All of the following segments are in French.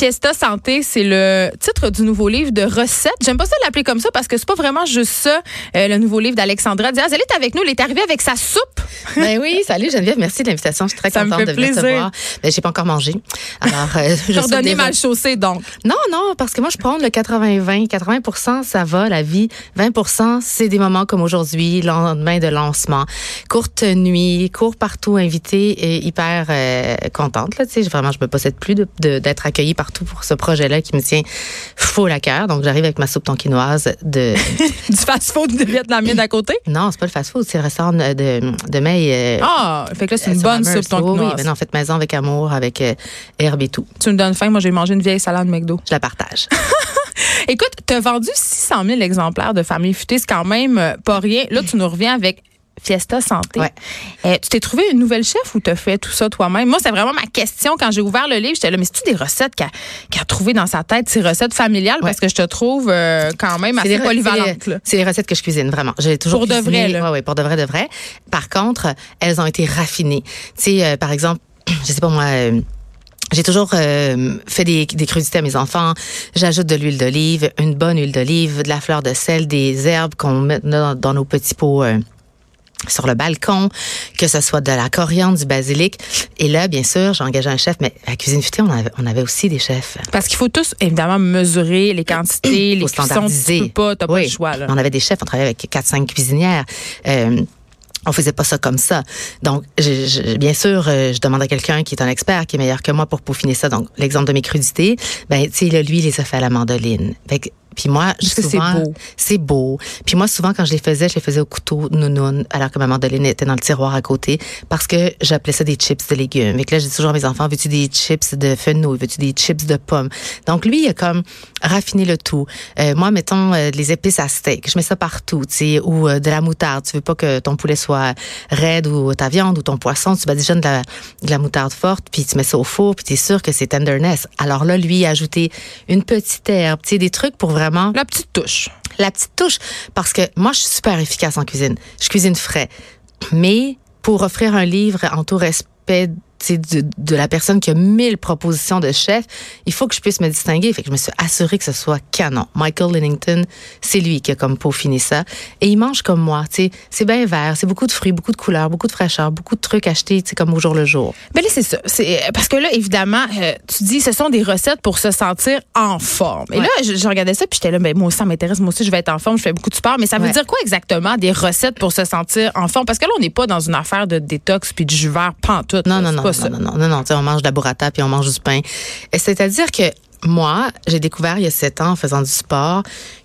Fiesta Santé, c'est le titre du nouveau livre de recettes. J'aime pas ça l'appeler comme ça parce que c'est pas vraiment juste ça, euh, le nouveau livre d'Alexandra Diaz. Elle est avec nous, elle est arrivée avec sa soupe. Ben oui, salut Geneviève, merci de l'invitation. Je suis très Ça me contente fait de venir te voir. Ben, j'ai pas encore mangé. Alors, euh, je suis mal chaussée, donc. Non, non, parce que moi, je prends le 80-20. 80 ça va, la vie. 20% c'est des moments comme aujourd'hui, lendemain de lancement. Courte nuit, cours partout, invité et hyper euh, contente. Là, tu sais, vraiment, je me possède plus d'être accueillie partout pour ce projet-là qui me tient full à cœur. Donc, j'arrive avec ma soupe tonkinoise de... Du fast-food de vietnamien d'à côté? non, c'est pas le fast-food, c'est le restaurant de, de, May. euh, Ah, fait que là, c'est une sur bonne soupe, ton Oui, oui, ben non, faites maison avec amour, avec euh, herbe et tout. Tu me donnes faim. Moi, j'ai mangé une vieille salade McDo. Je la partage. Écoute, tu as vendu 600 000 exemplaires de Famille Futée. C'est quand même euh, pas rien. Là, tu nous reviens avec Fiesta Santé. Ouais. Euh, tu t'es trouvé une nouvelle chef ou t'as fait tout ça toi-même? Moi, c'est vraiment ma question quand j'ai ouvert le livre. J'étais là, mais c'est-tu des recettes qu'elle a trouvées dans sa tête, ces recettes familiales? Parce que je te trouve euh, quand même assez polyvalente. c'est les recettes que je cuisine, vraiment. J'ai toujours Pour de vrai, là. Ouais, ouais, pour de vrai, de vrai. Par contre, elles ont été raffinées. Tu sais, euh, par exemple, je sais pas moi. j'ai toujours euh, fait des, des crudités à mes enfants. J'ajoute de l'huile d'olive, une bonne huile d'olive, de la fleur de sel, des herbes qu'on met dans, dans nos petits pots. euh, sur le balcon, que ce soit de la coriandre, du basilic. Et là, bien sûr, j'ai engagé un chef, mais à Cuisine Futée, on avait, on avait aussi des chefs. Parce qu'il faut tous, évidemment, mesurer les quantités, les cuissons. Tu peux pas, t'as pas le choix. Là. On avait des chefs, on travaillait avec 4-5 cuisinières. Euh, on faisait pas ça comme ça. Donc, je, je- bien sûr, euh, je demande à quelqu'un qui est un expert, qui est meilleur que moi pour peaufiner ça. Donc, l'exemple de mes crudités, ben, tu sais, lui, il les a fait à la mandoline. Fait que- puis moi, Parce que c'est beau. C'est beau. Puis moi, souvent, quand je les faisais, je les faisais au couteau nounoun, alors que ma mandoline était dans le tiroir à côté, parce que j'appelais ça des chips de légumes. Et que là, je dis toujours à mes enfants, veux-tu des chips de fenouil? Veux-tu des chips de pommes? Donc, lui, il a comme raffiné le tout. Euh, moi, mettons, euh, les épices à steak, je mets ça partout, tu sais, ou euh, de la moutarde. Tu veux pas que ton poulet soit raide ou ta viande ou ton poisson, tu badigeonnes de la, de la moutarde forte, puis tu mets ça au four, puis tu es sûr que c'est tenderness. Alors là, lui, il a ajouté une petite herbe, tu sais, des trucs pour vraiment La petite touche. la petite touche parce que moi je suis super efficace en cuisine. Je cuisine frais. Mais pour offrir un livre en tout respect de, de la personne qui a mille propositions de chef, il faut que je puisse me distinguer. Fait que je me suis assurée que ce soit canon. Michael Lennington, c'est lui qui a comme peaufiné ça. Et il mange comme moi, tu sais. C'est bien vert, c'est beaucoup de fruits, beaucoup de couleurs, beaucoup de fraîcheur, beaucoup de trucs achetés, tu sais, comme au jour le jour. Ben là, c'est ça. C'est parce que là, évidemment, euh, tu dis, ce sont des recettes pour se sentir en forme. Et Ouais. là, je, je regardais ça, puis j'étais là, ben moi aussi, ça m'intéresse. Moi aussi, je vais être en forme. Je fais beaucoup de sport. Mais ça veut Ouais. dire quoi exactement des recettes pour se sentir en forme? Parce que là, on n'est pas dans une affaire de détox puis de jus vert pantoute. Non, là. non, non, pas non, non, non, non, on mange de la burrata puis on mange du pain. C'est-à-dire que moi, j'ai découvert il y a sept ans en faisant du sport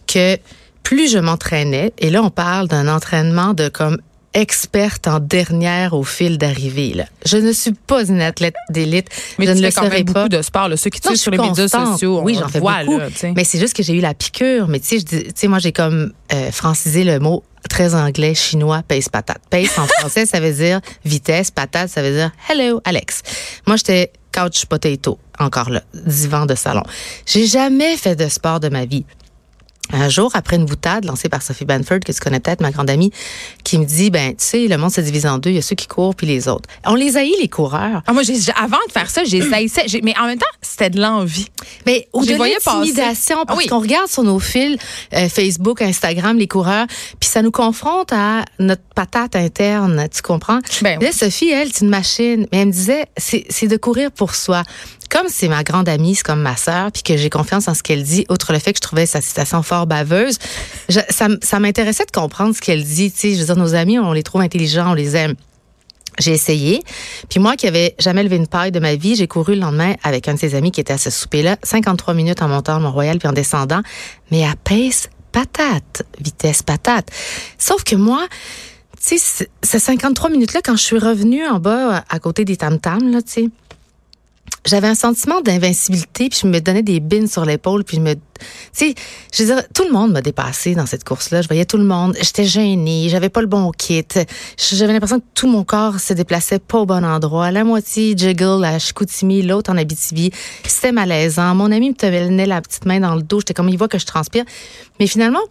que plus je m'entraînais, et là, on parle d'un entraînement de comme experte en dernière au fil d'arrivée. Je ne suis pas une athlète d'élite. Mais je tu ne fais le quand même serai beaucoup pas. de sport. Là. Ceux qui te suivent sur les suis médias constante. sociaux, oui, j'en fais voit. beaucoup. Là, mais c'est juste que j'ai eu la piqûre. Mais tu sais, moi j'ai comme euh, francisé le mot très anglais, chinois, pace patate. Pace en français, ça veut dire vitesse. Patate, ça veut dire hello, Alex. Moi, j'étais couch potato, encore là, divan de salon. J'ai jamais fait de sport de ma vie. Un jour, après une boutade lancée par Sophie Banford, que tu connais peut-être, ma grande amie, qui me dit, ben, tu sais, le monde se divise en deux. Il y a ceux qui courent puis les autres. On les haït, les coureurs. Ah, moi, j'ai- avant de faire ça, j'ai haïssais. J'ai- Mais en même temps, c'était de l'envie. Mais ou Je les de l'intimidation, parce oui. qu'on regarde sur nos fils euh, Facebook, Instagram, les coureurs, puis ça nous confronte à notre patate interne, tu comprends? Ben Là, Sophie, elle, c'est une machine. Mais elle me disait, c'est de courir pour soi. Comme c'est ma grande amie, c'est comme ma sœur, puis que j'ai confiance en ce qu'elle dit, outre le fait que je trouvais sa citation fort baveuse, ça, m'intéressait de comprendre ce qu'elle dit. Tu sais, je veux dire, nos amis, on les trouve intelligents, on les aime. J'ai essayé. Puis moi, qui avais jamais levé une paille de ma vie, j'ai couru le lendemain avec un de ses amis qui était à ce souper-là, 53 minutes en montant Mont-Royal puis en descendant, mais à pace patate, vitesse patate. Sauf que moi, tu sais, ces 53 minutes-là, quand je suis revenue en bas, à côté des tam-tams, là, tu sais, j'avais un sentiment d'invincibilité, puis je me donnais des bines sur l'épaule, puis je me... Tu sais, je veux dire, tout le monde m'a dépassé dans cette course-là. Je voyais tout le monde. J'étais gênée, j'avais pas le bon kit. J'avais l'impression que tout mon corps se déplaçait pas au bon endroit. La moitié jiggle à Chicoutimi, l'autre en Abitibi. C'était malaisant. Mon ami me tenait la petite main dans le dos. J'étais comme, il voit que je transpire. Mais finalement,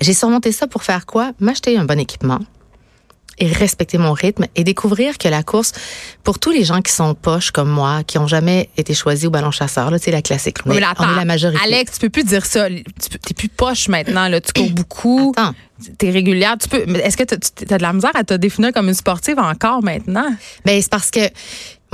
j'ai surmonté ça pour faire quoi? M'acheter un bon équipement et respecter mon rythme et découvrir que la course, pour tous les gens qui sont poches comme moi, qui ont jamais été choisis au ballon chasseur, là, c'est la classique. On, est, la majorité. Alex, tu peux plus dire ça. Tu n'es plus poche maintenant. Là. Tu cours beaucoup. Attends. Tu es régulière. Tu peux. Est-ce que tu as de la misère à te définir comme une sportive encore maintenant? Ben, c'est parce que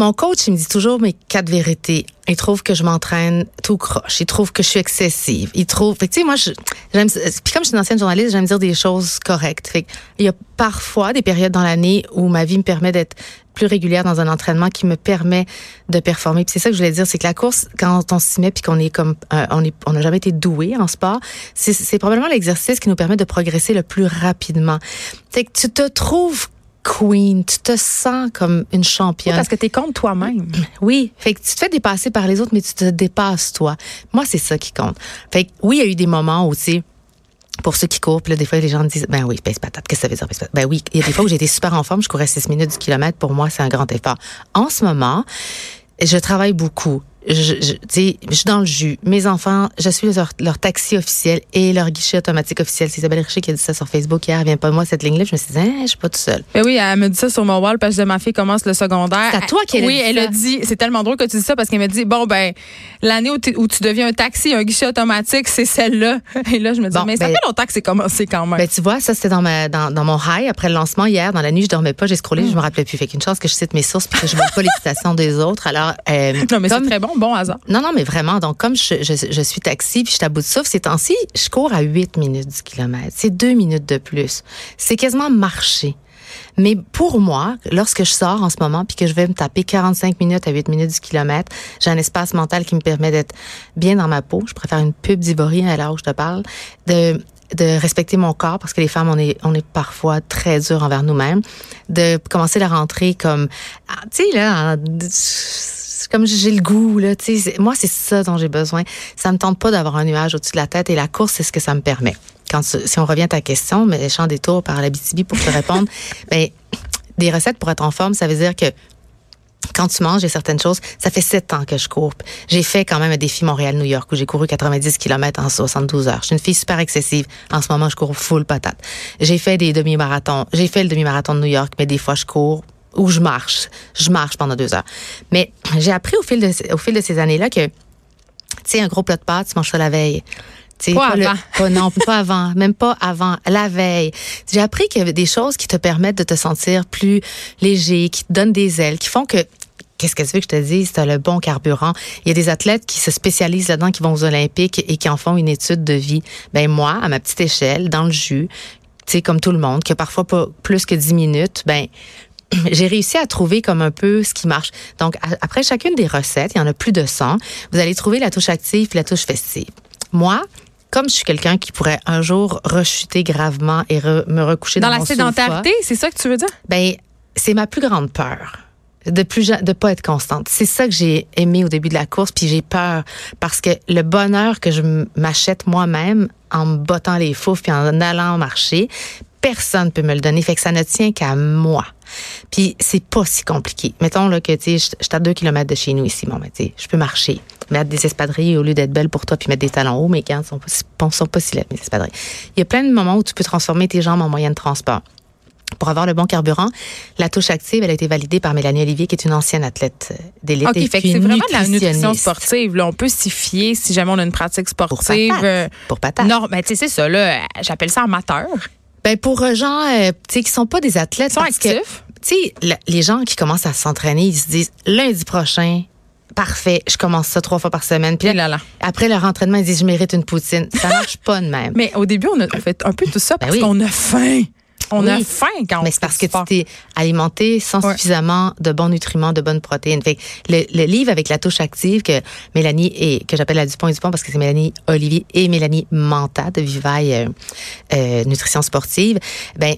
mon coach, il me dit toujours mes quatre vérités. Il trouve que je m'entraîne tout croche. Il trouve que je suis excessive. Il trouve, fait tu sais, moi, j'aime, puis comme je suis une ancienne journaliste, j'aime dire des choses correctes. Fait il y a parfois des périodes dans l'année où ma vie me permet d'être plus régulière dans un entraînement qui me permet de performer. Puis c'est ça que je voulais dire, c'est que la course, quand on s'y met puis qu'on est comme, euh, on est, on n'a jamais été doué en sport, c'est probablement l'exercice qui nous permet de progresser le plus rapidement. C'est que tu te trouves queen, tu te sens comme une championne. parce que tu es contre toi-même. Oui, fait que tu te fais dépasser par les autres, mais tu te dépasses toi. Moi, c'est ça qui compte. Fait que oui, il y a eu des moments aussi pour ceux qui courent, puis là, des fois, les gens disent, ben oui, pèse patate, qu'est-ce que ça veut dire, Ben oui, il y a des fois où j'étais super en forme, je courais 6 minutes du kilomètre, pour moi, c'est un grand effort. En ce moment, je travaille beaucoup je, je, je suis dans le jus. Mes enfants, je suis leur, taxi officiel et leur guichet automatique officiel. C'est Isabelle Richer qui a dit ça sur Facebook hier. Vient pas moi cette ligne-là. Je me suis dit, hein, je suis pas tout seul. Ben oui, elle me dit ça sur mon wall parce que ma fille commence le secondaire. C'est à toi qu'elle Oui, dit elle a dit. C'est tellement drôle que tu dis ça parce qu'elle me dit, bon ben, l'année où, où, tu deviens un taxi, un guichet automatique, c'est celle-là. Et là, je me dis, mais ça ben fait longtemps que c'est commencé quand même. Ben tu vois, ça c'était dans ma dans, dans, mon high après le lancement hier. Dans la nuit, je dormais pas, j'ai scrollé, je me rappelais plus. Fait qu'une chance que je cite mes sources puis que je vois pas les citations des autres. Alors, euh, non mais c'est très bon, bon hasard. Non non mais vraiment, donc comme je, suis taxi puis je suis à bout de souffle, ces temps-ci, je cours à 8 minutes du kilomètre. C'est deux minutes de plus. C'est quasiment marcher. Mais pour moi, lorsque je sors en ce moment puis que je vais me taper 45 minutes à 8 minutes du kilomètre, j'ai un espace mental qui me permet d'être bien dans ma peau. Je préfère une pub d'Ivory à l'heure où je te parle. De de respecter mon corps parce que les femmes on est on est parfois très dur envers nous-mêmes de commencer la rentrée comme ah, tu sais là comme j'ai le goût là, moi c'est ça dont j'ai besoin. Ça me tente pas d'avoir un nuage au-dessus de la tête et la course c'est ce que ça me permet. Quand si on revient à ta question, mais champ des tours par la BTB pour te répondre, ben des recettes pour être en forme, ça veut dire que quand tu manges, a certaines choses. Ça fait sept ans que je cours. J'ai fait quand même un défi Montréal-New York où j'ai couru 90 km en 72 heures. Je suis une fille super excessive. En ce moment, je cours full patate. J'ai fait des demi-marathons. J'ai fait le demi-marathon de New York, mais des fois, je cours où je marche. Je marche pendant deux heures. Mais j'ai appris au fil de, au fil de ces années-là que, tu sais, un gros plat de pâtes, tu manges ça la veille. pas, avant. non, pas avant, même pas avant, la veille. J'ai appris qu'il y avait des choses qui te permettent de te sentir plus léger, qui te donnent des ailes, qui font que Qu'est-ce que tu veux que je te dise? Tu as le bon carburant. Il y a des athlètes qui se spécialisent là-dedans, qui vont aux Olympiques et qui en font une étude de vie. Ben moi, à ma petite échelle, dans le jus, tu sais, comme tout le monde, qui a parfois pas plus que 10 minutes, ben j'ai réussi à trouver comme un peu ce qui marche. Donc, après chacune des recettes, il y en a plus de 100, vous allez trouver la touche active et la touche festive. Moi, comme je suis quelqu'un qui pourrait un jour rechuter gravement et me recoucher dans, dans la sédentarité, c'est ça que tu veux dire? Ben, c'est ma plus grande peur de plus de pas être constante. C'est ça que j'ai aimé au début de la course, puis j'ai peur parce que le bonheur que je m'achète moi-même en me bottant les foufs puis en allant marcher, personne peut me le donner. Fait que ça ne tient qu'à moi. Puis c'est pas si compliqué. Mettons là que tu sais, je suis à deux kilomètres de chez nous ici, bon, ben, je peux marcher, mettre des espadrilles au lieu d'être belle pour toi, puis mettre des talons hauts. Mes gants sont pas, sont pas si laides, mes espadrilles. Il y a plein de moments où tu peux transformer tes jambes en moyen de transport. Pour avoir le bon carburant, la touche active, elle a été validée par Mélanie Olivier, qui est une ancienne athlète euh, d'élite. OK, fait que c'est vraiment de la nutrition sportive. Là, on peut s'y fier si jamais on a une pratique sportive. Pour patate. Non, mais tu sais, c'est ça. Là, j'appelle ça amateur. Ben pour euh, gens euh, sais qui sont pas des athlètes sont actifs? Tu sais les gens qui commencent à s'entraîner, ils se disent lundi prochain Parfait, je commence ça trois fois par semaine. Puis là, là. après leur entraînement, ils disent je mérite une poutine. Ça marche pas de même. Mais au début, on a fait un peu tout ça ben parce qu'on a faim. On a faim quand on Mais c'est parce que tu t'es alimenté sans suffisamment de bons nutriments, de bonnes protéines. Fait le, le, livre avec la touche active que Mélanie et que j'appelle la Dupont et Dupont parce que c'est Mélanie Olivier et Mélanie Manta de Vivaille euh, euh, Nutrition Sportive, ben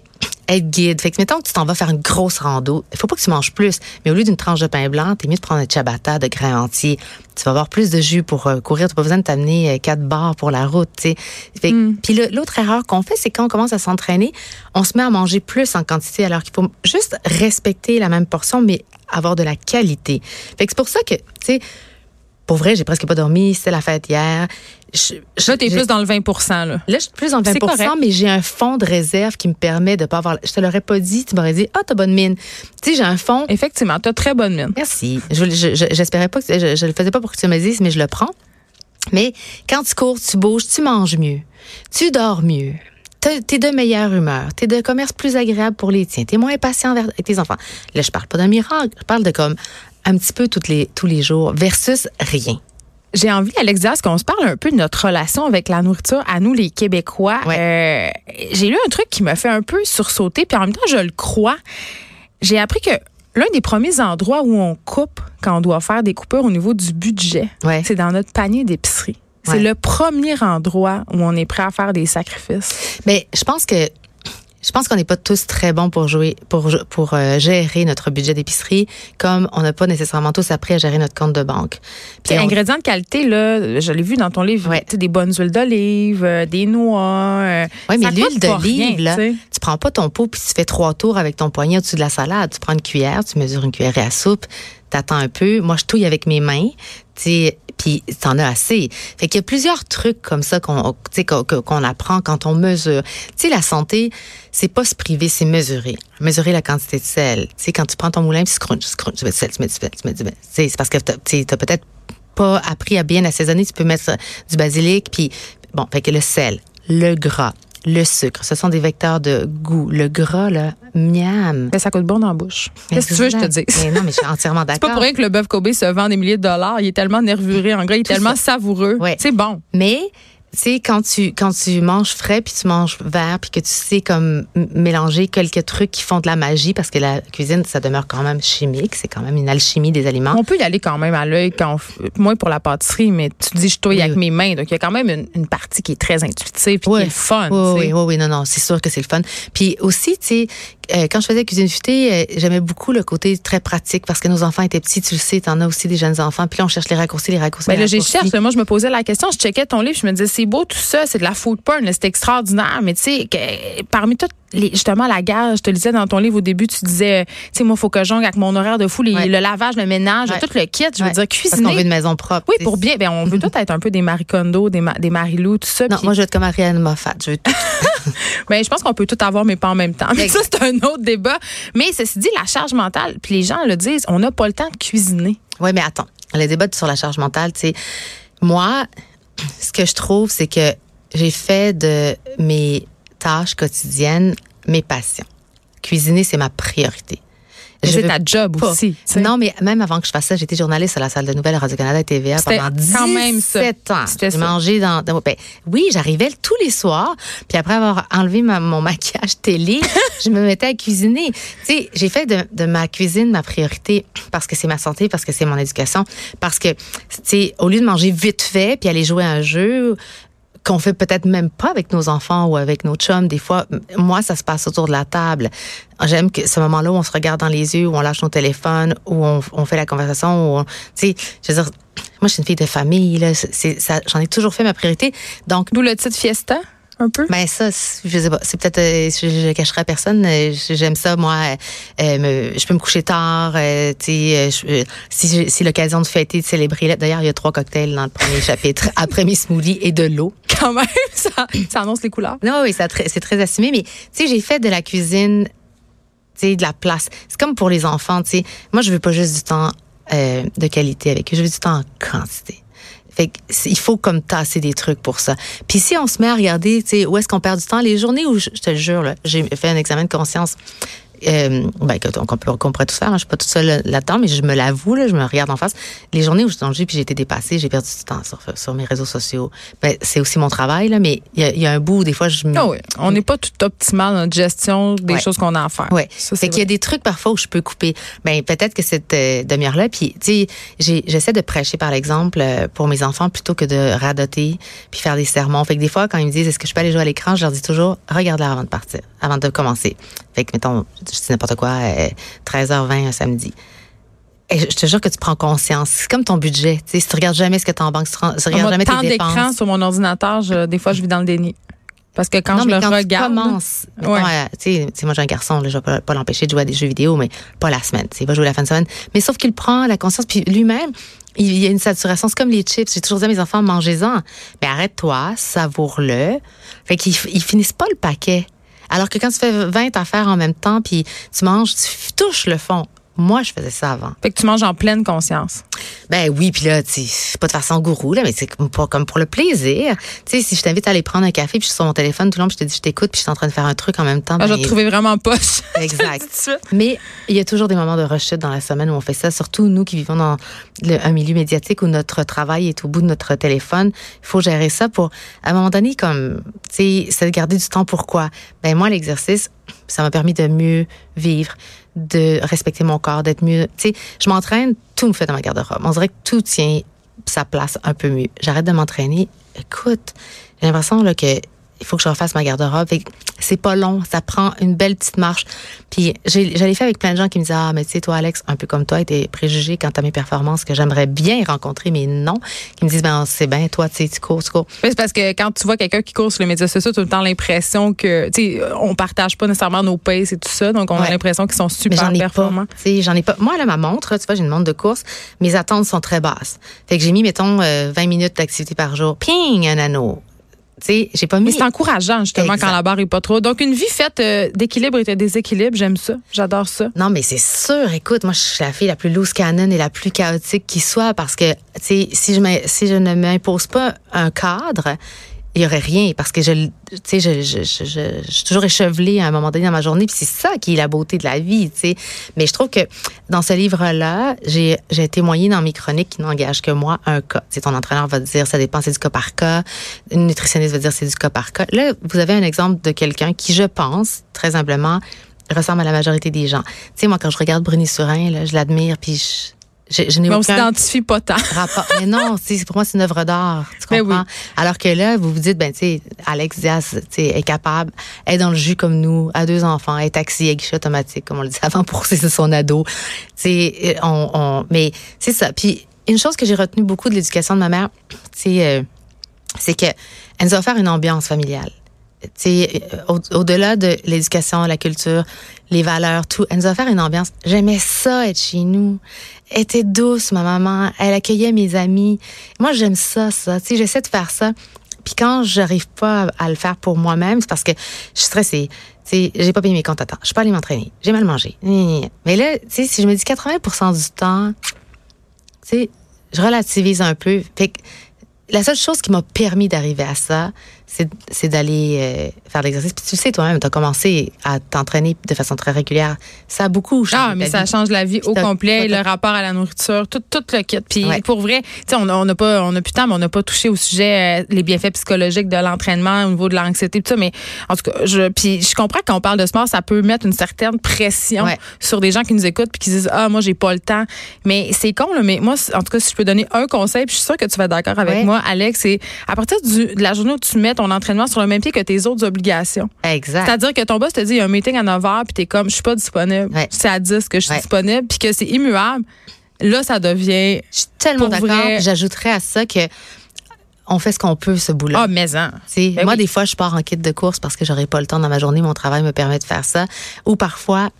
être guide. Fait que mettons que tu t'en vas faire une grosse rando, il faut pas que tu manges plus, mais au lieu d'une tranche de pain blanc, t'es mieux de prendre un ciabatta de grains entiers. Tu vas avoir plus de jus pour euh, courir, tu pas besoin de t'amener euh, quatre barres pour la route, tu sais. Mm. Puis l'autre erreur qu'on fait, c'est quand on commence à s'entraîner, on se met à manger plus en quantité alors qu'il faut juste respecter la même portion mais avoir de la qualité. Fait que c'est pour ça que tu sais pour vrai, j'ai presque pas dormi. C'était la fête hier. Je, là, t'es plus dans le 20 là. Là, je suis plus dans le 20% mais j'ai un fonds de réserve qui me permet de pas avoir. Je te l'aurais pas dit, tu m'aurais dit, ah, oh, t'as bonne mine. Tu sais, j'ai un fonds. Effectivement, t'as très bonne mine. Merci. J'espérais pas que je, je le faisais pas pour que tu me dises, mais je le prends. Mais quand tu cours, tu bouges, tu manges mieux, tu dors mieux, t'es de meilleure humeur, t'es de commerce plus agréable pour les tiens, t'es moins patient avec tes enfants. Là, je parle pas d'un miracle, je parle de comme un petit peu toutes les, tous les jours versus rien. J'ai envie, Alex Diaz, qu'on se parle un peu de notre relation avec la nourriture à nous, les Québécois. Euh, j'ai lu un truc qui m'a fait un peu sursauter, puis en même temps, je le crois. J'ai appris que l'un des premiers endroits où on coupe quand on doit faire des coupures au niveau du budget, c'est dans notre panier d'épicerie. C'est le premier endroit où on est prêt à faire des sacrifices. Mais je pense que je pense qu'on n'est pas tous très bons pour jouer, pour pour euh, gérer notre budget d'épicerie, comme on n'a pas nécessairement tous appris à gérer notre compte de banque. Puis ingrédients de qualité là, je l'ai vu dans ton livre, ouais. des bonnes huiles d'olive, euh, des noix. Euh, oui, mais l'huile d'olive là, tu prends pas ton pot puis tu fais trois tours avec ton poignet au-dessus de la salade. Tu prends une cuillère, tu mesures une cuillère à soupe, t'attends un peu. Moi, je touille avec mes mains. Tu puis t'en as assez. Fait qu'il y a plusieurs trucs comme ça qu'on qu'on apprend quand on mesure. Tu sais, la santé, c'est pas se priver, c'est mesurer. Mesurer la quantité de sel. Tu sais, quand tu prends ton moulin, puis tu crunches, tu mets du sel, tu mets du sel, tu mets du sel. C'est parce que tu as peut-être pas appris à bien assaisonner. Tu peux mettre du basilic, puis bon, fait que le sel, le gras, le sucre. Ce sont des vecteurs de goût. Le gras, là, miam. Mais ça coûte bon dans la bouche. Qu'est-ce que tu veux que je te dise? Mais non, mais je suis entièrement d'accord. C'est pas pour rien que le bœuf Kobe se vend des milliers de dollars. Il est tellement nervuré. En gras, il est tellement savoureux. C'est bon. Mais tu sais, quand tu, quand tu manges frais, puis tu manges vert, puis que tu sais comme mélanger quelques trucs qui font de la magie, parce que la cuisine, ça demeure quand même chimique, c'est quand même une alchimie des aliments. On peut y aller quand même à l'œil, quand moins pour la pâtisserie, mais tu dis je touille avec mes mains, donc il y a quand même une, partie qui est très intuitive, puis qui est le fun. Oui, oui, oui, non, non, c'est sûr que c'est le fun. Puis aussi, tu sais, euh, quand je faisais cuisine futée, euh, j'aimais beaucoup le côté très pratique parce que nos enfants étaient petits, tu le sais, t'en as aussi des jeunes enfants. Puis là, on cherche les raccourcis, les raccourcis. Ben là, j'ai cherché. Moi, je me posais la question, je checkais ton livre, je me disais, c'est beau tout ça, c'est de la food porn, c'est extraordinaire. Mais tu sais, parmi toutes justement la guerre, je te le disais dans ton livre au début, tu disais, tu sais, moi, il faut que jongle avec mon horaire de fou, le lavage, le ménage, tout le kit. Je veux dire, cuisiner. Parce qu'on veut une maison propre. Oui, pour bien. Ben, on veut tout être un peu des Marie Kondo, des, des Marie-Lou, tout ça. Non, moi, je veux être comme Ariane Moffat. Je veux tout. ben, je pense qu'on peut tout avoir, mais pas en même temps. Mais ça, c'est un autre débat. Mais ceci dit, la charge mentale, puis les gens le disent, on n'a pas le temps de cuisiner. Oui, mais attends. Le débat sur la charge mentale, tu sais, moi, ce que je trouve, c'est que j'ai fait de mes tâches quotidiennes mes passions. Cuisiner, c'est ma priorité. C'est ta job aussi. Non, mais même avant que je fasse ça, j'étais journaliste à la salle de nouvelles Radio-Canada et TVA pendant 17 quand même ans. J'ai mangé dans... Ben, oui, j'arrivais tous les soirs, puis après avoir enlevé mon maquillage télé, je me mettais à cuisiner. Tu sais, j'ai fait de, de, ma cuisine ma priorité parce que c'est ma santé, parce que c'est mon éducation, parce que, tu sais, au lieu de manger vite fait puis aller jouer à un jeu, qu'on fait peut-être même pas avec nos enfants ou avec nos chums. Des fois, moi, ça se passe autour de la table. J'aime que ce moment-là où on se regarde dans les yeux, où on lâche nos téléphones, où on, on fait la conversation, où tu sais, je veux dire, moi, je suis une fille de famille, là. J'en ai toujours fait ma priorité. Donc. D'où le titre Fiesta? Un peu? Ben ça, je sais pas. C'est peut-être, euh, je, je cacherai à personne. Euh, j'aime ça, moi. Euh, je peux me coucher tard. si c'est l'occasion de fêter, de célébrer. D'ailleurs, il y a trois cocktails dans le premier chapitre. Après mes smoothies et de l'eau. Quand même, ça, ça annonce les couleurs. Non, oui, c'est très assumé. Mais tu sais, j'ai fait de la cuisine, tu sais, de la place. C'est comme pour les enfants. Tu sais, moi, je veux pas juste du temps de qualité avec eux. Je veux du temps en quantité. Fait il faut comme tasser des trucs pour ça. Puis si on se met à regarder, tu sais, où est-ce qu'on perd du temps, les journées où, je te le jure, j'ai fait un examen de conscience euh, ben, qu'on peut, qu'on pourrait tout faire. Hein. Je suis pas toute seule là-dedans, mais je me l'avoue, là, je me regarde en face. Les journées où je suis dans le jus puis j'ai été dépassée, j'ai perdu du temps sur, sur mes réseaux sociaux. Ben, c'est aussi mon travail, là, mais il y, y, a un bout où des fois, je me... Ah oui. On n'est pas tout optimal dans notre gestion des choses qu'on a à faire. Oui. C'est qu'il y a des trucs parfois où je peux couper. Ben, peut-être que cette euh, demi-heure-là, puis, tu sais, j'essaie de prêcher par l'exemple euh, pour mes enfants plutôt que de radoter puis faire des sermons. Fait que des fois, quand ils me disent, est-ce que je peux aller jouer à l'écran, je leur dis toujours, regarde-la avant de partir, avant de commencer. Fait que, mettons, je dis n'importe quoi, 13h20 euh, un samedi. Et je te jure que tu prends conscience. C'est comme ton budget. Tu sais, si tu regardes jamais ce que tu en banque, si tu regardes jamais tes dépenses. d'écran sur mon ordinateur, des fois, je vis dans le déni. Parce que quand je le regarde. Tu commences, ouais. tu sais, moi j'ai un garçon, là, je vais pas, l'empêcher de jouer à des jeux vidéo, mais pas la semaine. Il va jouer la fin de semaine. Mais sauf qu'il prend la conscience, puis lui-même, il y a une saturation. C'est comme les chips. J'ai toujours dit à mes enfants, mangez-en. Mais arrête-toi, savoure-le. Fait qu'ils ils finissent pas le paquet. Alors que quand tu fais 20 affaires en même temps, puis tu manges, tu touches le fond. Moi, je faisais ça avant. Fait que tu manges en pleine conscience. Ben oui, puis là, tu pas de façon gourou, là, mais c'est comme pour, comme pour le plaisir. Tu sais, si je t'invite à aller prendre un café, puis je suis sur mon téléphone tout le long, puis je te dis, je t'écoute, puis je suis en train de faire un truc en même temps. Ah, je ben, vais te trouver vraiment poche. Exact. mais il y a toujours des moments de rechute dans la semaine où on fait ça, surtout nous qui vivons dans le- un milieu médiatique où notre travail est au bout de notre téléphone. Il faut gérer ça pour, à un moment donné, comme, tu sais, c'est de garder du temps pour quoi? Ben moi, l'exercice, ça m'a permis de mieux vivre, de respecter mon corps, d'être mieux. Tu sais, je m'entraîne, tout me fait dans ma garde-robe. On dirait que tout tient sa place un peu mieux. J'arrête de m'entraîner. Écoute, j'ai l'impression là, que il faut que je refasse ma garde-robe. C'est pas long, ça prend une belle petite marche. Puis l'ai fait avec plein de gens qui me disaient ah mais tu sais toi Alex un peu comme toi tes préjugés quant à mes performances que j'aimerais bien rencontrer mais non qui me disent ben c'est bien toi tu sais tu cours tu cours c'est parce que quand tu vois quelqu'un qui court sur les médias sociaux, tu as tout le temps l'impression que, tu sais, on partage pas nécessairement nos paces et tout ça, donc on a l'impression qu'ils sont super ai performants. Tu j'en ai pas. Moi, là, ma montre, tu vois, j'ai une montre de course. Mes attentes sont très basses. Fait que j'ai mis, mettons, euh, 20 minutes d'activité par jour. Ping, un anneau. Tu sais, j'ai pas mis. Mais c'est encourageant, justement, Exact. quand la barre est pas trop. Donc, une vie faite euh, d'équilibre et de déséquilibre, j'aime ça. J'adore ça. Non, mais c'est sûr. Écoute, moi, je suis la fille la plus loose cannon et la plus chaotique qui soit parce que, tu sais, si je, si je ne m'impose pas un cadre, il y aurait rien parce que je, tu sais, je, je, je, je- suis toujours échevelée à un moment donné dans ma journée, puis c'est ça qui est la beauté de la vie, tu sais. Mais je trouve que dans ce livre-là, j'ai, j'ai témoigné dans mes chroniques qui n'engagent que moi un cas. Tu sais, ton entraîneur va dire ça dépend, c'est du cas par cas. Une nutritionniste va dire c'est du cas par cas. Là, vous avez un exemple de quelqu'un qui, je pense, très humblement, ressemble à la majorité des gens. Tu sais, moi, quand je regarde Bruni Surin, là, je l'admire, puis je, je, je n'ai Mais on s'identifie pas tant. rapport. Mais non, pour moi, c'est une œuvre d'art. Tu Mais comprends? oui. Alors que là, vous vous dites, ben, tu sais, Alex Diaz, est capable, est dans le jus comme nous, a deux enfants, est taxi à guichet automatique, comme on le disait avant, pour c'est son ado. Tu sais, on, on, mais c'est ça. Puis, une chose que j'ai retenue beaucoup de l'éducation de ma mère, c'est, euh, c'est que elle nous a offert une ambiance familiale. Euh, au- au-delà de l'éducation, la culture, les valeurs, tout, elle nous a offert une ambiance. J'aimais ça être chez nous. Elle était douce, ma maman. Elle accueillait mes amis. Moi, j'aime ça, ça. Tu sais, j'essaie de faire ça. Puis quand j'arrive pas à le faire pour moi-même, c'est parce que je suis stressée. Tu sais, j'ai pas payé mes comptes à temps. Je suis pas allée m'entraîner. J'ai mal mangé. Mais là, tu sais, si je me dis 80% du temps, tu sais, je relativise un peu. Fait que la seule chose qui m'a permis d'arriver à ça, c'est d'aller euh, faire l'exercice. Puis tu le sais toi-même, tu as commencé à t'entraîner de façon très régulière. Ça a beaucoup changé. Ah, mais ça vie. change la vie au complet, le rapport à la nourriture, tout, tout le kit. Puis Ouais. pour vrai, tu sais, on n'a pas, on a plus de temps, mais on n'a pas touché au sujet euh, les bienfaits psychologiques de l'entraînement au niveau de l'anxiété, tout ça. Mais en tout cas, je, puis je comprends que quand on parle de sport, ça peut mettre une certaine pression Ouais. sur des gens qui nous écoutent puis qui disent ah moi j'ai pas le temps. Mais c'est con là, mais moi en tout cas si je peux donner un conseil, puis je suis sûre que tu vas être d'accord avec Ouais. moi, Alex, c'est à partir du- de la journée où tu mets ton entraînement sur le même pied que tes autres obligations. Exact. C'est-à-dire que ton boss te dit il y a un meeting à 9 h puis t'es comme je suis pas disponible. Ouais. C'est à 10 que je suis Ouais. disponible puis que c'est immuable. Là, ça devient Je suis tellement d'accord. J'ajouterais à ça que on fait ce qu'on peut ce bout-là. ah maison. Tu sais, Ben moi, oui. des fois, je pars en kit de course parce que j'aurais pas le temps dans ma journée. Mon travail me permet de faire ça. Ou parfois,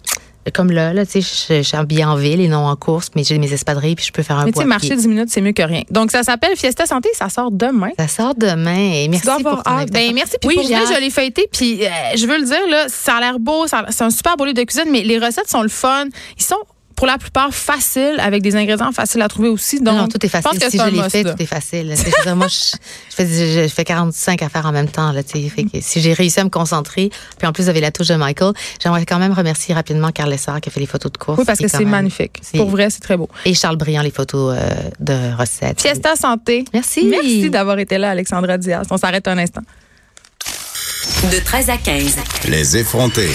comme là, là, tu sais, je, suis habillée en ville et non en course, mais j'ai mes espadrilles puis je peux faire un Mais tu sais marcher 10 minutes, c'est mieux que rien. Donc ça s'appelle Fiesta Santé, ça sort demain. Ça sort demain et merci pour avoir ton. Ben, merci. Puis oui, pour vrai, je l'ai feuilleté. Puis euh, je veux le dire, là, ça a l'air beau. C'est un super beau livre de cuisine, mais les recettes sont le fun. Ils sont pour la plupart faciles, avec des ingrédients faciles à trouver aussi. Donc, Non, non, tout est je pense facile. que Si je l'ai fait, là. tout est facile. Je veux dire, moi, je, je fais, je, je fais 45 affaires en même temps. Là, tu sais. fait que si j'ai réussi à me concentrer, puis en plus, vous avez la touche de Michael, j'aimerais quand même remercier rapidement Carl Lessard qui a fait les photos de course. Oui, parce que c'est magnifique. c'est- Pour vrai, c'est très beau. Et Charles Briand, les photos euh, de recettes. Fiesta Santé. Merci. Merci d'avoir été là, Alexandra Diaz. On s'arrête un instant. De 13 à 15. Les effrontés.